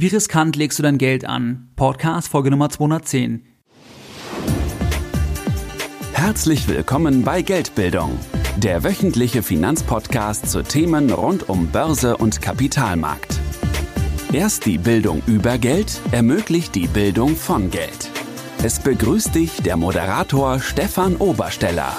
Wie riskant legst du dein Geld an? Podcast Folge Nummer 210. Herzlich willkommen bei Geldbildung, der wöchentliche Finanzpodcast zu Themen rund um Börse und Kapitalmarkt. Erst die Bildung über Geld ermöglicht die Bildung von Geld. Es begrüßt dich der Moderator Stefan Obersteller.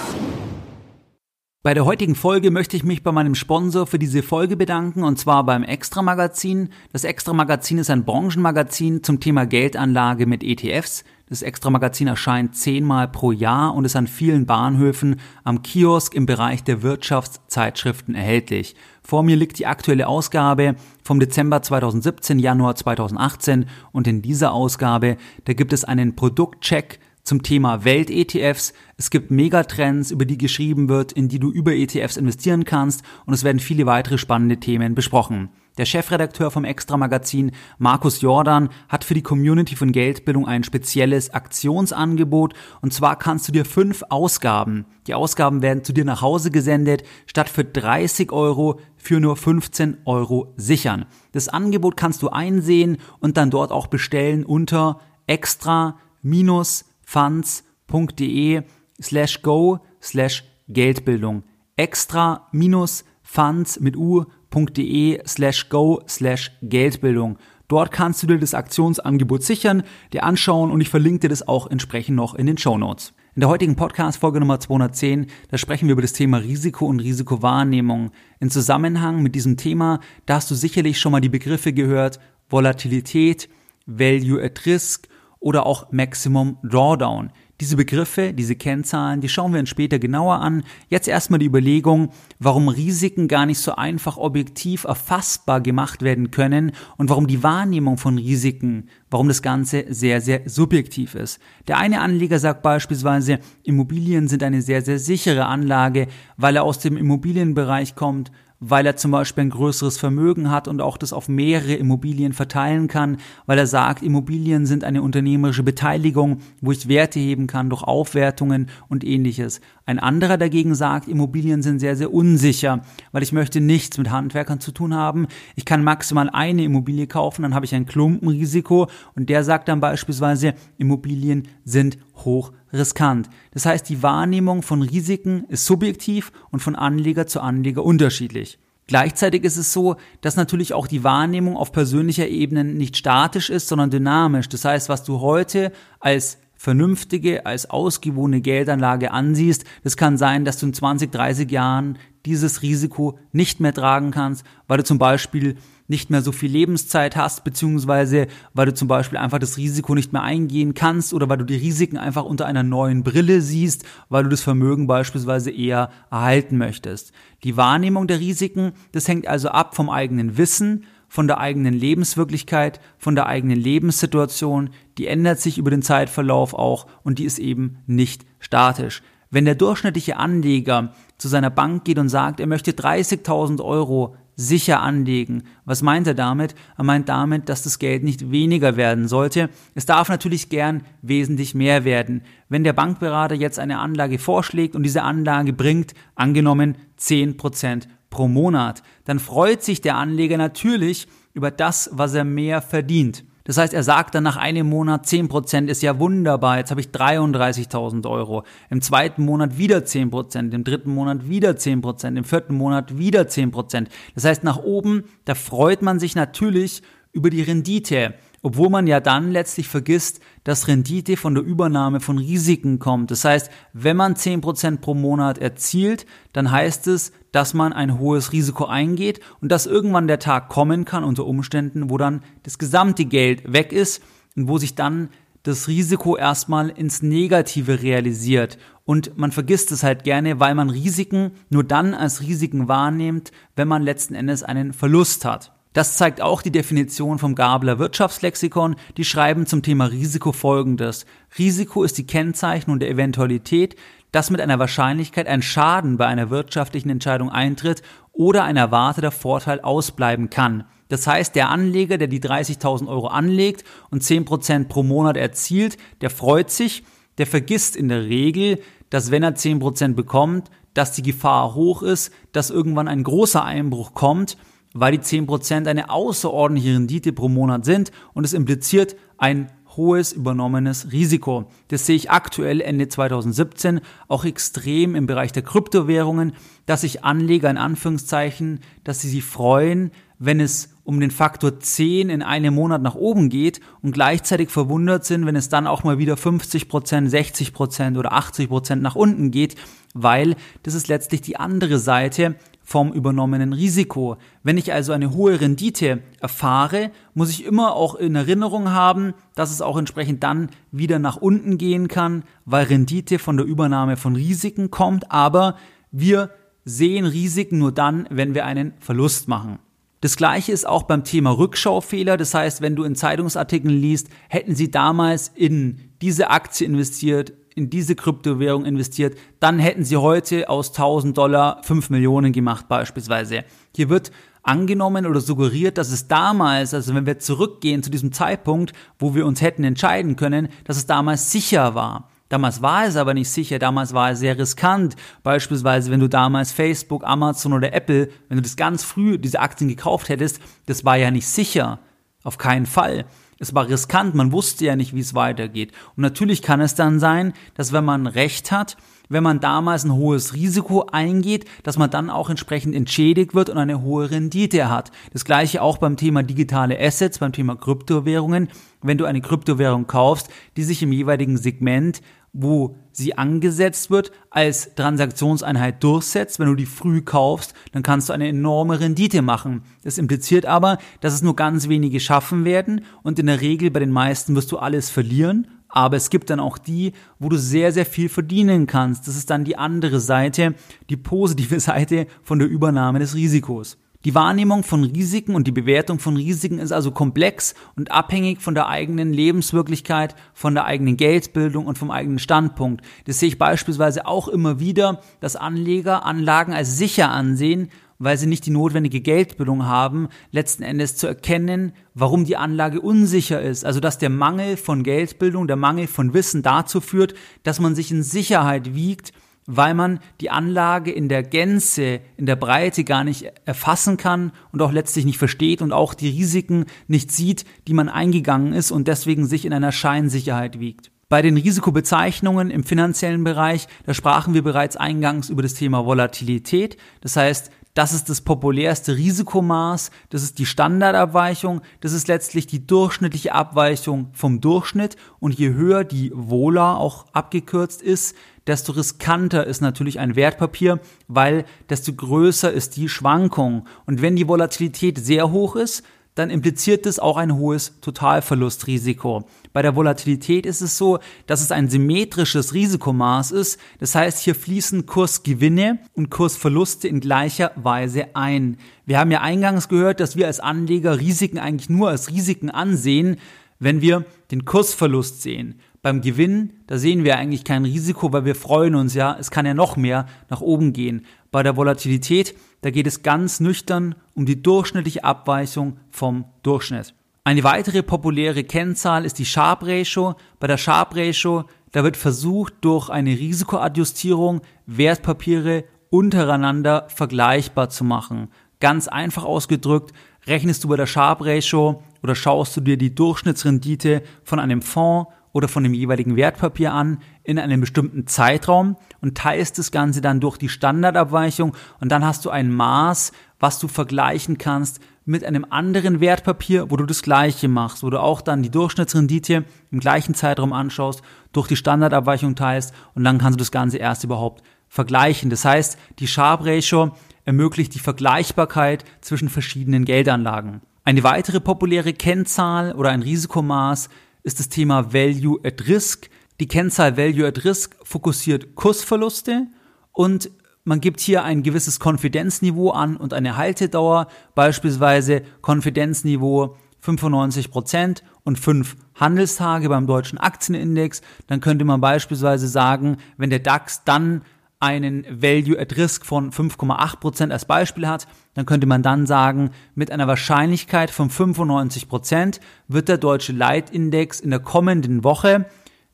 Bei der heutigen Folge möchte ich mich bei meinem Sponsor für diese Folge bedanken und zwar beim Extra Magazin. Das Extra Magazin ist ein Branchenmagazin zum Thema Geldanlage mit ETFs. Das Extra Magazin erscheint zehnmal pro Jahr und ist an vielen Bahnhöfen am Kiosk im Bereich der Wirtschaftszeitschriften erhältlich. Vor mir liegt die aktuelle Ausgabe vom Dezember 2017, Januar 2018 und in dieser Ausgabe, da gibt es einen Produktcheck zum Thema Welt-ETFs. Es gibt Megatrends, über die geschrieben wird, in die du über ETFs investieren kannst und es werden viele weitere spannende Themen besprochen. Der Chefredakteur vom Extra Magazin, Markus Jordan, hat für die Community von Geldbildung ein spezielles Aktionsangebot und zwar kannst du dir fünf Ausgaben, die Ausgaben werden zu dir nach Hause gesendet, statt für 30 Euro für nur 15 Euro sichern. Das Angebot kannst du einsehen und dann dort auch bestellen unter extra minus funds.de slash go slash Geldbildung. Extra minus funds mit u.de slash go slash Geldbildung. Dort kannst du dir das Aktionsangebot sichern, dir anschauen und ich verlinke dir das auch entsprechend noch in den Show Notes. In der heutigen Podcast-Folge Nummer 210, da sprechen wir über das Thema Risiko und Risikowahrnehmung. In Zusammenhang mit diesem Thema, da hast du sicherlich schon mal die Begriffe gehört, Volatilität, Value at Risk oder auch Maximum Drawdown. Diese Begriffe, diese Kennzahlen, die schauen wir uns später genauer an. Jetzt erstmal die Überlegung, warum Risiken gar nicht so einfach objektiv erfassbar gemacht werden können und warum die Wahrnehmung von Risiken, warum das Ganze sehr, sehr subjektiv ist. Der eine Anleger sagt beispielsweise, Immobilien sind eine sehr, sehr sichere Anlage, weil er aus dem Immobilienbereich kommt weil er zum Beispiel ein größeres Vermögen hat und auch das auf mehrere Immobilien verteilen kann, weil er sagt, Immobilien sind eine unternehmerische Beteiligung, wo ich Werte heben kann durch Aufwertungen und ähnliches. Ein anderer dagegen sagt, Immobilien sind sehr, sehr unsicher, weil ich möchte nichts mit Handwerkern zu tun haben. Ich kann maximal eine Immobilie kaufen, dann habe ich ein Klumpenrisiko und der sagt dann beispielsweise, Immobilien sind hoch riskant. Das heißt, die Wahrnehmung von Risiken ist subjektiv und von Anleger zu Anleger unterschiedlich. Gleichzeitig ist es so, dass natürlich auch die Wahrnehmung auf persönlicher Ebene nicht statisch ist, sondern dynamisch. Das heißt, was du heute als vernünftige, als ausgewogene Geldanlage ansiehst. Das kann sein, dass du in 20, 30 Jahren dieses Risiko nicht mehr tragen kannst, weil du zum Beispiel nicht mehr so viel Lebenszeit hast, beziehungsweise weil du zum Beispiel einfach das Risiko nicht mehr eingehen kannst oder weil du die Risiken einfach unter einer neuen Brille siehst, weil du das Vermögen beispielsweise eher erhalten möchtest. Die Wahrnehmung der Risiken, das hängt also ab vom eigenen Wissen, von der eigenen Lebenswirklichkeit, von der eigenen Lebenssituation, die ändert sich über den Zeitverlauf auch und die ist eben nicht statisch. Wenn der durchschnittliche Anleger zu seiner Bank geht und sagt, er möchte 30.000 Euro sicher anlegen. Was meint er damit? Er meint damit, dass das Geld nicht weniger werden sollte. Es darf natürlich gern wesentlich mehr werden. Wenn der Bankberater jetzt eine Anlage vorschlägt und diese Anlage bringt, angenommen 10% pro Monat, dann freut sich der Anleger natürlich über das, was er mehr verdient. Das heißt, er sagt dann nach einem Monat 10% ist ja wunderbar, jetzt habe ich 33.000 Euro. Im zweiten Monat wieder 10%, im dritten Monat wieder 10%, im vierten Monat wieder 10%. Das heißt, nach oben, da freut man sich natürlich über die Rendite. Obwohl man ja dann letztlich vergisst, dass Rendite von der Übernahme von Risiken kommt. Das heißt, wenn man 10% pro Monat erzielt, dann heißt es, dass man ein hohes Risiko eingeht und dass irgendwann der Tag kommen kann unter Umständen, wo dann das gesamte Geld weg ist und wo sich dann das Risiko erstmal ins Negative realisiert. Und man vergisst es halt gerne, weil man Risiken nur dann als Risiken wahrnimmt, wenn man letzten Endes einen Verlust hat. Das zeigt auch die Definition vom Gabler Wirtschaftslexikon. Die schreiben zum Thema Risiko folgendes. Risiko ist die Kennzeichnung der Eventualität, dass mit einer Wahrscheinlichkeit ein Schaden bei einer wirtschaftlichen Entscheidung eintritt oder ein erwarteter Vorteil ausbleiben kann. Das heißt, der Anleger, der die 30.000 Euro anlegt und 10% pro Monat erzielt, der freut sich, der vergisst in der Regel, dass wenn er 10% bekommt, dass die Gefahr hoch ist, dass irgendwann ein großer Einbruch kommt weil die 10% eine außerordentliche Rendite pro Monat sind und es impliziert ein hohes übernommenes Risiko. Das sehe ich aktuell Ende 2017 auch extrem im Bereich der Kryptowährungen, dass sich Anleger in Anführungszeichen, dass sie sich freuen, wenn es um den Faktor 10 in einem Monat nach oben geht und gleichzeitig verwundert sind, wenn es dann auch mal wieder 50%, 60% oder 80% nach unten geht, weil das ist letztlich die andere Seite vom übernommenen Risiko. Wenn ich also eine hohe Rendite erfahre, muss ich immer auch in Erinnerung haben, dass es auch entsprechend dann wieder nach unten gehen kann, weil Rendite von der Übernahme von Risiken kommt, aber wir sehen Risiken nur dann, wenn wir einen Verlust machen. Das gleiche ist auch beim Thema Rückschaufehler. Das heißt, wenn du in Zeitungsartikeln liest, hätten sie damals in diese Aktie investiert, in diese Kryptowährung investiert, dann hätten sie heute aus 1000 Dollar 5 Millionen gemacht beispielsweise. Hier wird angenommen oder suggeriert, dass es damals, also wenn wir zurückgehen zu diesem Zeitpunkt, wo wir uns hätten entscheiden können, dass es damals sicher war. Damals war es aber nicht sicher, damals war es sehr riskant. Beispielsweise, wenn du damals Facebook, Amazon oder Apple, wenn du das ganz früh, diese Aktien gekauft hättest, das war ja nicht sicher. Auf keinen Fall. Es war riskant, man wusste ja nicht, wie es weitergeht. Und natürlich kann es dann sein, dass wenn man Recht hat, wenn man damals ein hohes Risiko eingeht, dass man dann auch entsprechend entschädigt wird und eine hohe Rendite hat. Das gleiche auch beim Thema digitale Assets, beim Thema Kryptowährungen. Wenn du eine Kryptowährung kaufst, die sich im jeweiligen Segment wo sie angesetzt wird, als Transaktionseinheit durchsetzt. Wenn du die früh kaufst, dann kannst du eine enorme Rendite machen. Das impliziert aber, dass es nur ganz wenige schaffen werden und in der Regel bei den meisten wirst du alles verlieren aber es gibt dann auch die, wo du sehr, sehr viel verdienen kannst. Das ist dann die andere Seite, die positive Seite von der Übernahme des Risikos. Die Wahrnehmung von Risiken und die Bewertung von Risiken ist also komplex und abhängig von der eigenen Lebenswirklichkeit, von der eigenen Geldbildung und vom eigenen Standpunkt. Das sehe ich beispielsweise auch immer wieder, dass Anleger Anlagen als sicher ansehen weil sie nicht die notwendige Geldbildung haben, letzten Endes zu erkennen, warum die Anlage unsicher ist. Also dass der Mangel von Geldbildung, der Mangel von Wissen dazu führt, dass man sich in Sicherheit wiegt, weil man die Anlage in der Gänze, in der Breite gar nicht erfassen kann und auch letztlich nicht versteht und auch die Risiken nicht sieht, die man eingegangen ist und deswegen sich in einer Scheinsicherheit wiegt. Bei den Risikobezeichnungen im finanziellen Bereich, da sprachen wir bereits eingangs über das Thema Volatilität. Das heißt, das ist das populärste Risikomaß, das ist die Standardabweichung, das ist letztlich die durchschnittliche Abweichung vom Durchschnitt und je höher die Vola auch abgekürzt ist, desto riskanter ist natürlich ein Wertpapier, weil desto größer ist die Schwankung. Und wenn die Volatilität sehr hoch ist, dann impliziert das auch ein hohes Totalverlustrisiko. Bei der Volatilität ist es so, dass es ein symmetrisches Risikomaß ist. Das heißt, hier fließen Kursgewinne und Kursverluste in gleicher Weise ein. Wir haben ja eingangs gehört, dass wir als Anleger Risiken eigentlich nur als Risiken ansehen, wenn wir den Kursverlust sehen. Beim Gewinn, da sehen wir eigentlich kein Risiko, weil wir freuen uns ja, es kann ja noch mehr nach oben gehen. Bei der Volatilität, da geht es ganz nüchtern um die durchschnittliche Abweichung vom Durchschnitt. Eine weitere populäre Kennzahl ist die Sharp Ratio. Bei der Sharp Ratio, da wird versucht, durch eine Risikoadjustierung Wertpapiere untereinander vergleichbar zu machen. Ganz einfach ausgedrückt, rechnest du bei der Sharp Ratio oder schaust du dir die Durchschnittsrendite von einem Fonds oder von dem jeweiligen Wertpapier an in einem bestimmten Zeitraum und teilst das Ganze dann durch die Standardabweichung und dann hast du ein Maß, was du vergleichen kannst mit einem anderen Wertpapier, wo du das gleiche machst, wo du auch dann die Durchschnittsrendite im gleichen Zeitraum anschaust, durch die Standardabweichung teilst und dann kannst du das Ganze erst überhaupt vergleichen. Das heißt, die Sharp Ratio ermöglicht die Vergleichbarkeit zwischen verschiedenen Geldanlagen. Eine weitere populäre Kennzahl oder ein Risikomaß ist das Thema Value at Risk. Die Kennzahl Value at Risk fokussiert Kursverluste und man gibt hier ein gewisses Konfidenzniveau an und eine Haltedauer, beispielsweise Konfidenzniveau 95% und 5 Handelstage beim deutschen Aktienindex. Dann könnte man beispielsweise sagen, wenn der DAX dann einen Value at Risk von 5,8% als Beispiel hat, dann könnte man dann sagen, mit einer Wahrscheinlichkeit von 95% wird der deutsche Leitindex in der kommenden Woche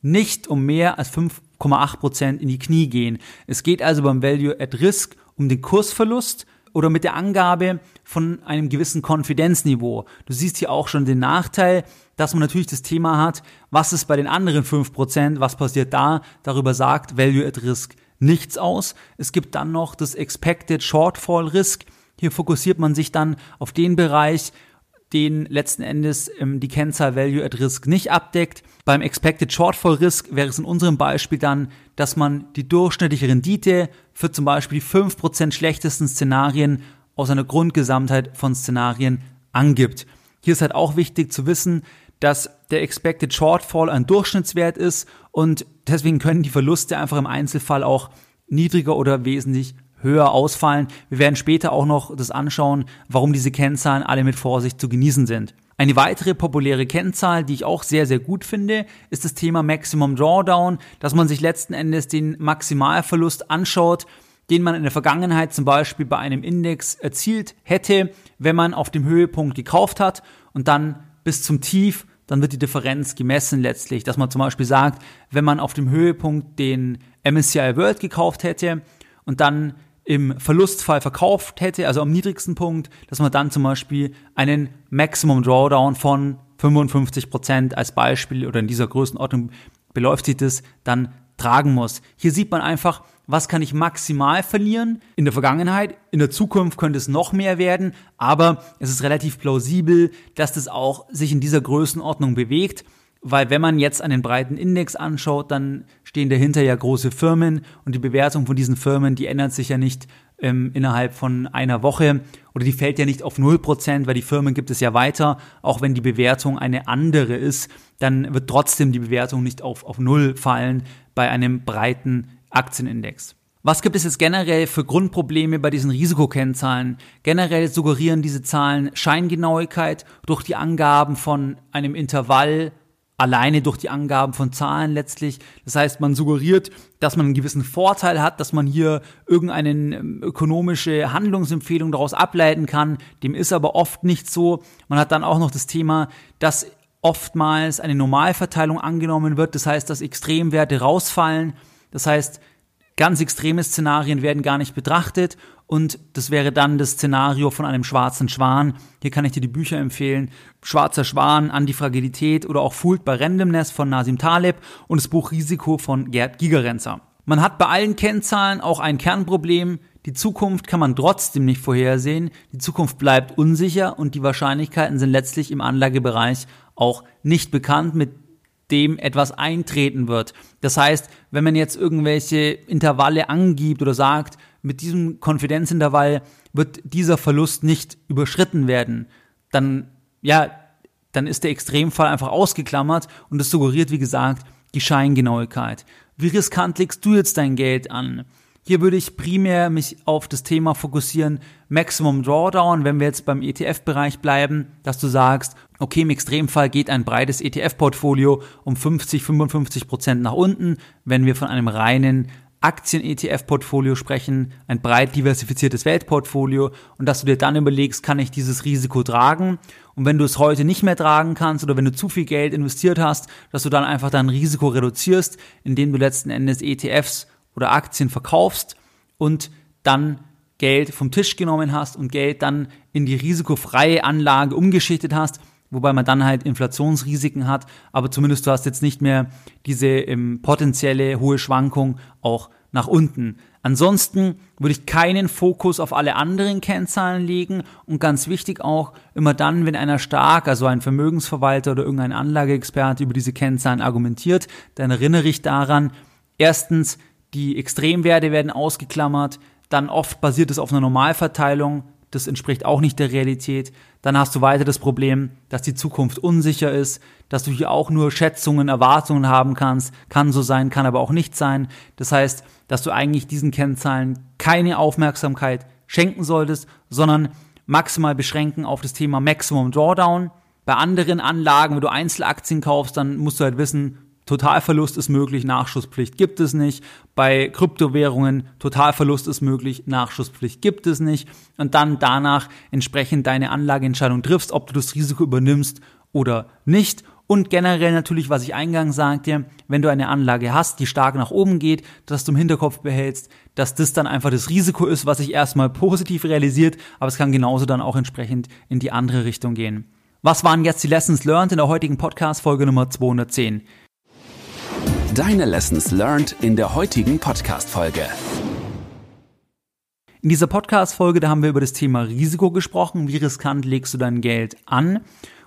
nicht um mehr als 5,8% in die Knie gehen. Es geht also beim Value at Risk um den Kursverlust oder mit der Angabe von einem gewissen Konfidenzniveau. Du siehst hier auch schon den Nachteil, dass man natürlich das Thema hat, was ist bei den anderen 5%, was passiert da, darüber sagt Value at Risk nichts aus. Es gibt dann noch das Expected Shortfall Risk. Hier fokussiert man sich dann auf den Bereich, den letzten Endes ähm, die Kennzahl Value at Risk nicht abdeckt. Beim Expected Shortfall Risk wäre es in unserem Beispiel dann, dass man die durchschnittliche Rendite für zum Beispiel die 5% schlechtesten Szenarien aus einer Grundgesamtheit von Szenarien angibt. Hier ist halt auch wichtig zu wissen, dass der Expected Shortfall ein Durchschnittswert ist und deswegen können die Verluste einfach im Einzelfall auch niedriger oder wesentlich höher ausfallen. Wir werden später auch noch das anschauen, warum diese Kennzahlen alle mit Vorsicht zu genießen sind. Eine weitere populäre Kennzahl, die ich auch sehr, sehr gut finde, ist das Thema Maximum Drawdown, dass man sich letzten Endes den Maximalverlust anschaut, den man in der Vergangenheit zum Beispiel bei einem Index erzielt hätte, wenn man auf dem Höhepunkt gekauft hat und dann bis zum Tief, dann wird die Differenz gemessen letztlich, dass man zum Beispiel sagt, wenn man auf dem Höhepunkt den MSCI World gekauft hätte und dann im Verlustfall verkauft hätte, also am niedrigsten Punkt, dass man dann zum Beispiel einen Maximum Drawdown von 55 Prozent als Beispiel oder in dieser Größenordnung beläuft sich das, dann tragen muss. Hier sieht man einfach, was kann ich maximal verlieren in der Vergangenheit. In der Zukunft könnte es noch mehr werden, aber es ist relativ plausibel, dass das auch sich in dieser Größenordnung bewegt weil wenn man jetzt einen breiten Index anschaut, dann stehen dahinter ja große Firmen und die Bewertung von diesen Firmen, die ändert sich ja nicht ähm, innerhalb von einer Woche oder die fällt ja nicht auf 0%, weil die Firmen gibt es ja weiter. Auch wenn die Bewertung eine andere ist, dann wird trotzdem die Bewertung nicht auf, auf Null fallen bei einem breiten Aktienindex. Was gibt es jetzt generell für Grundprobleme bei diesen Risikokennzahlen? Generell suggerieren diese Zahlen Scheingenauigkeit durch die Angaben von einem Intervall alleine durch die Angaben von Zahlen letztlich. Das heißt, man suggeriert, dass man einen gewissen Vorteil hat, dass man hier irgendeine ähm, ökonomische Handlungsempfehlung daraus ableiten kann. Dem ist aber oft nicht so. Man hat dann auch noch das Thema, dass oftmals eine Normalverteilung angenommen wird. Das heißt, dass Extremwerte rausfallen. Das heißt, ganz extreme Szenarien werden gar nicht betrachtet und das wäre dann das Szenario von einem schwarzen Schwan. Hier kann ich dir die Bücher empfehlen. Schwarzer Schwan, Antifragilität oder auch Fooled by Randomness von Nasim Taleb und das Buch Risiko von Gerd Gigerenzer. Man hat bei allen Kennzahlen auch ein Kernproblem. Die Zukunft kann man trotzdem nicht vorhersehen. Die Zukunft bleibt unsicher und die Wahrscheinlichkeiten sind letztlich im Anlagebereich auch nicht bekannt, mit dem etwas eintreten wird. Das heißt, wenn man jetzt irgendwelche Intervalle angibt oder sagt, mit diesem Konfidenzintervall wird dieser Verlust nicht überschritten werden, dann, ja, dann ist der Extremfall einfach ausgeklammert und es suggeriert, wie gesagt, die Scheingenauigkeit. Wie riskant legst du jetzt dein Geld an? Hier würde ich primär mich auf das Thema fokussieren, Maximum Drawdown, wenn wir jetzt beim ETF-Bereich bleiben, dass du sagst, okay, im Extremfall geht ein breites ETF-Portfolio um 50, 55 Prozent nach unten, wenn wir von einem reinen Aktien-ETF-Portfolio sprechen, ein breit diversifiziertes Weltportfolio und dass du dir dann überlegst, kann ich dieses Risiko tragen? Und wenn du es heute nicht mehr tragen kannst oder wenn du zu viel Geld investiert hast, dass du dann einfach dein Risiko reduzierst, indem du letzten Endes ETFs oder Aktien verkaufst und dann Geld vom Tisch genommen hast und Geld dann in die risikofreie Anlage umgeschichtet hast, wobei man dann halt Inflationsrisiken hat, aber zumindest du hast jetzt nicht mehr diese ähm, potenzielle hohe Schwankung auch nach unten. Ansonsten würde ich keinen Fokus auf alle anderen Kennzahlen legen und ganz wichtig auch immer dann, wenn einer stark, also ein Vermögensverwalter oder irgendein Anlageexperte über diese Kennzahlen argumentiert, dann erinnere ich daran, erstens, die Extremwerte werden ausgeklammert, dann oft basiert es auf einer Normalverteilung, das entspricht auch nicht der Realität. Dann hast du weiter das Problem, dass die Zukunft unsicher ist, dass du hier auch nur Schätzungen, Erwartungen haben kannst. Kann so sein, kann aber auch nicht sein. Das heißt, dass du eigentlich diesen Kennzahlen keine Aufmerksamkeit schenken solltest, sondern maximal beschränken auf das Thema Maximum Drawdown. Bei anderen Anlagen, wenn du Einzelaktien kaufst, dann musst du halt wissen, Totalverlust ist möglich, Nachschusspflicht gibt es nicht. Bei Kryptowährungen Totalverlust ist möglich, Nachschusspflicht gibt es nicht. Und dann danach entsprechend deine Anlageentscheidung triffst, ob du das Risiko übernimmst oder nicht. Und generell natürlich, was ich eingangs sagte, wenn du eine Anlage hast, die stark nach oben geht, dass du im Hinterkopf behältst, dass das dann einfach das Risiko ist, was sich erstmal positiv realisiert, aber es kann genauso dann auch entsprechend in die andere Richtung gehen. Was waren jetzt die Lessons learned in der heutigen Podcast-Folge Nummer 210? Deine Lessons learned in der heutigen Podcast-Folge. In dieser Podcast-Folge, da haben wir über das Thema Risiko gesprochen. Wie riskant legst du dein Geld an?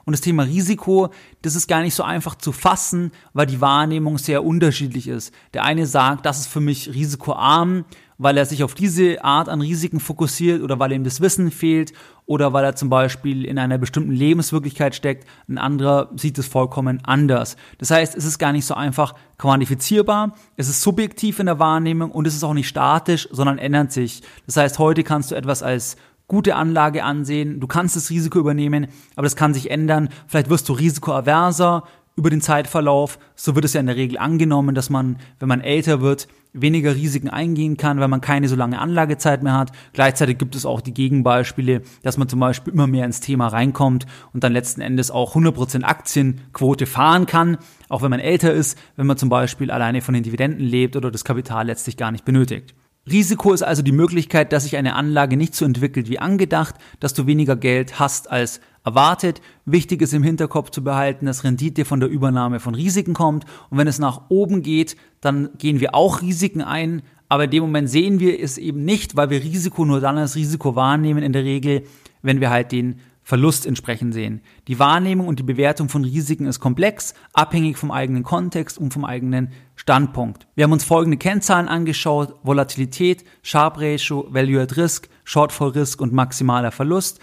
Und das Thema Risiko, das ist gar nicht so einfach zu fassen, weil die Wahrnehmung sehr unterschiedlich ist. Der eine sagt, das ist für mich risikoarm, weil er sich auf diese Art an Risiken fokussiert oder weil ihm das Wissen fehlt oder weil er zum Beispiel in einer bestimmten Lebenswirklichkeit steckt. Ein anderer sieht es vollkommen anders. Das heißt, es ist gar nicht so einfach quantifizierbar, es ist subjektiv in der Wahrnehmung und es ist auch nicht statisch, sondern ändert sich. Das heißt, heute kannst du etwas als gute Anlage ansehen, du kannst das Risiko übernehmen, aber das kann sich ändern. Vielleicht wirst du risikoaverser, über den Zeitverlauf. So wird es ja in der Regel angenommen, dass man, wenn man älter wird, weniger Risiken eingehen kann, weil man keine so lange Anlagezeit mehr hat. Gleichzeitig gibt es auch die Gegenbeispiele, dass man zum Beispiel immer mehr ins Thema reinkommt und dann letzten Endes auch 100% Aktienquote fahren kann, auch wenn man älter ist, wenn man zum Beispiel alleine von den Dividenden lebt oder das Kapital letztlich gar nicht benötigt. Risiko ist also die Möglichkeit, dass sich eine Anlage nicht so entwickelt wie angedacht, dass du weniger Geld hast als erwartet. Wichtig ist im Hinterkopf zu behalten, dass Rendite von der Übernahme von Risiken kommt. Und wenn es nach oben geht, dann gehen wir auch Risiken ein. Aber in dem Moment sehen wir es eben nicht, weil wir Risiko nur dann als Risiko wahrnehmen in der Regel, wenn wir halt den Verlust entsprechend sehen. Die Wahrnehmung und die Bewertung von Risiken ist komplex, abhängig vom eigenen Kontext und vom eigenen Standpunkt. Wir haben uns folgende Kennzahlen angeschaut. Volatilität, Sharp Ratio, Value at Risk, Shortfall Risk und maximaler Verlust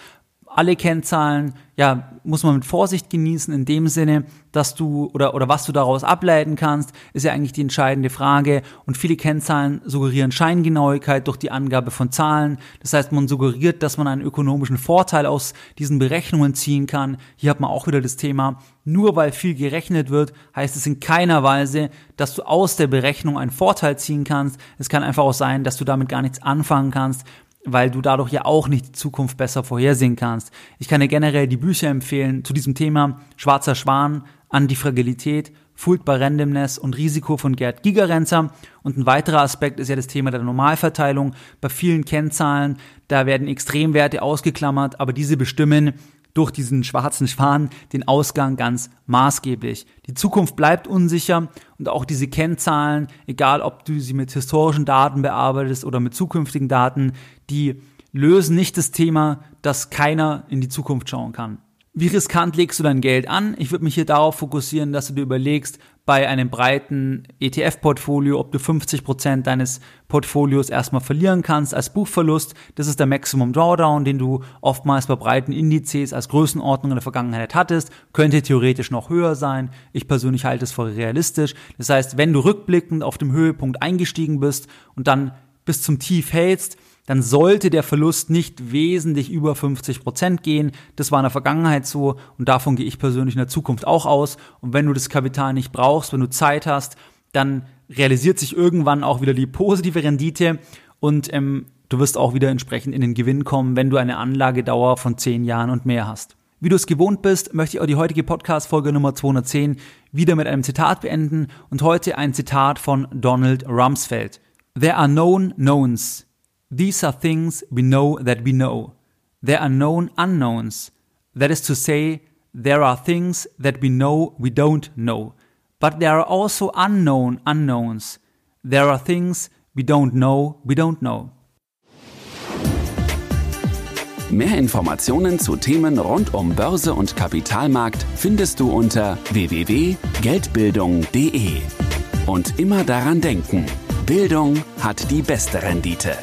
alle Kennzahlen, ja, muss man mit Vorsicht genießen in dem Sinne, dass du oder, oder was du daraus ableiten kannst, ist ja eigentlich die entscheidende Frage. Und viele Kennzahlen suggerieren Scheingenauigkeit durch die Angabe von Zahlen. Das heißt, man suggeriert, dass man einen ökonomischen Vorteil aus diesen Berechnungen ziehen kann. Hier hat man auch wieder das Thema, nur weil viel gerechnet wird, heißt es in keiner Weise, dass du aus der Berechnung einen Vorteil ziehen kannst. Es kann einfach auch sein, dass du damit gar nichts anfangen kannst, weil du dadurch ja auch nicht die Zukunft besser vorhersehen kannst. Ich kann dir generell die Bücher empfehlen zu diesem Thema Schwarzer Schwan, Antifragilität, Fooled by Randomness und Risiko von Gerd Gigerenzer. Und ein weiterer Aspekt ist ja das Thema der Normalverteilung. Bei vielen Kennzahlen, da werden Extremwerte ausgeklammert, aber diese bestimmen, durch diesen schwarzen Schwan den Ausgang ganz maßgeblich. Die Zukunft bleibt unsicher und auch diese Kennzahlen, egal ob du sie mit historischen Daten bearbeitest oder mit zukünftigen Daten, die lösen nicht das Thema, dass keiner in die Zukunft schauen kann. Wie riskant legst du dein Geld an? Ich würde mich hier darauf fokussieren, dass du dir überlegst, bei einem breiten ETF-Portfolio, ob du 50 Prozent deines Portfolios erstmal verlieren kannst als Buchverlust. Das ist der Maximum Drawdown, den du oftmals bei breiten Indizes als Größenordnung in der Vergangenheit hattest. Könnte theoretisch noch höher sein. Ich persönlich halte es für realistisch. Das heißt, wenn du rückblickend auf dem Höhepunkt eingestiegen bist und dann bis zum Tief hältst, dann sollte der Verlust nicht wesentlich über 50 Prozent gehen. Das war in der Vergangenheit so und davon gehe ich persönlich in der Zukunft auch aus. Und wenn du das Kapital nicht brauchst, wenn du Zeit hast, dann realisiert sich irgendwann auch wieder die positive Rendite und ähm, du wirst auch wieder entsprechend in den Gewinn kommen, wenn du eine Anlagedauer von 10 Jahren und mehr hast. Wie du es gewohnt bist, möchte ich auch die heutige Podcast-Folge Nummer 210 wieder mit einem Zitat beenden und heute ein Zitat von Donald Rumsfeld. There are known knowns. These are things we know that we know. There are known unknowns. That is to say, there are things that we know we don't know. But there are also unknown unknowns. There are things we don't know we don't know. Mehr Informationen zu Themen rund um Börse und Kapitalmarkt findest du unter www.geldbildung.de. Und immer daran denken, Bildung hat die beste Rendite.